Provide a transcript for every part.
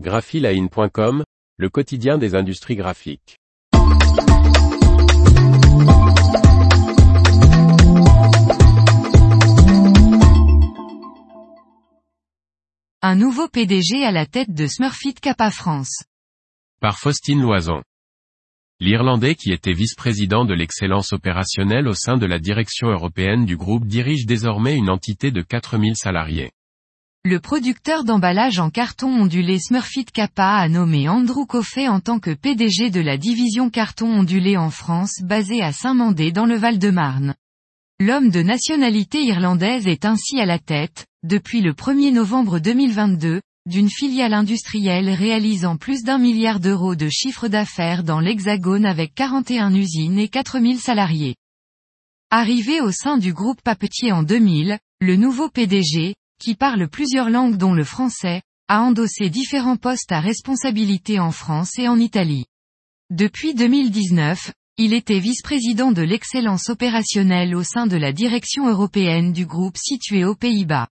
graphiline.com, le quotidien des industries graphiques. Un nouveau PDG à la tête de Smurfit Kappa France. Par Faustine Loison. L'Irlandais qui était vice-président de l'excellence opérationnelle au sein de la direction européenne du groupe dirige désormais une entité de 4000 salariés. Le producteur d'emballage en carton ondulé Smurfit Kappa a nommé Andrew Coffey en tant que PDG de la division carton ondulé en France basée à Saint-Mandé dans le Val-de-Marne. L'homme de nationalité irlandaise est ainsi à la tête, depuis le 1er novembre 2022, d'une filiale industrielle réalisant plus d'un milliard d'euros de chiffre d'affaires dans l'Hexagone avec 41 usines et 4000 salariés. Arrivé au sein du groupe Papetier en 2000, le nouveau PDG, qui parle plusieurs langues dont le français, a endossé différents postes à responsabilité en France et en Italie. Depuis 2019, il était vice-président de l'excellence opérationnelle au sein de la direction européenne du groupe situé aux Pays-Bas.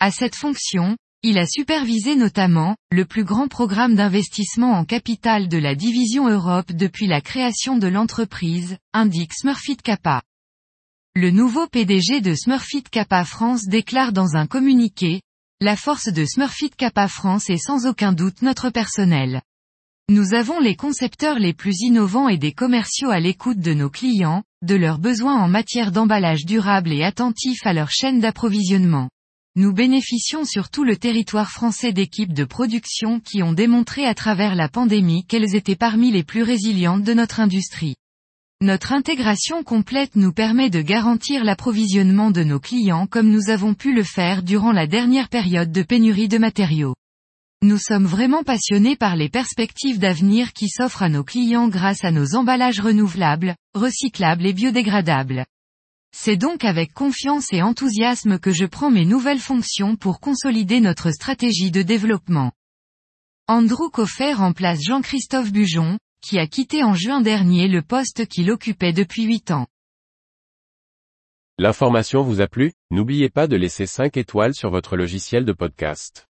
À cette fonction, il a supervisé notamment, le plus grand programme d'investissement en capital de la division Europe depuis la création de l'entreprise, indique Smurfit Kappa. Le nouveau PDG de Smurfit Kappa France déclare dans un communiqué, la force de Smurfit Kappa France est sans aucun doute notre personnel. Nous avons les concepteurs les plus innovants et des commerciaux à l'écoute de nos clients, de leurs besoins en matière d'emballage durable et attentifs à leur chaîne d'approvisionnement. Nous bénéficions sur tout le territoire français d'équipes de production qui ont démontré à travers la pandémie qu'elles étaient parmi les plus résilientes de notre industrie. Notre intégration complète nous permet de garantir l'approvisionnement de nos clients comme nous avons pu le faire durant la dernière période de pénurie de matériaux. Nous sommes vraiment passionnés par les perspectives d'avenir qui s'offrent à nos clients grâce à nos emballages renouvelables, recyclables et biodégradables. C'est donc avec confiance et enthousiasme que je prends mes nouvelles fonctions pour consolider notre stratégie de développement. Andrew Coffer remplace Jean-Christophe Bujon, qui a quitté en juin dernier le poste qu'il occupait depuis 8 ans. L'information vous a plu? N'oubliez pas de laisser 5 étoiles sur votre logiciel de podcast.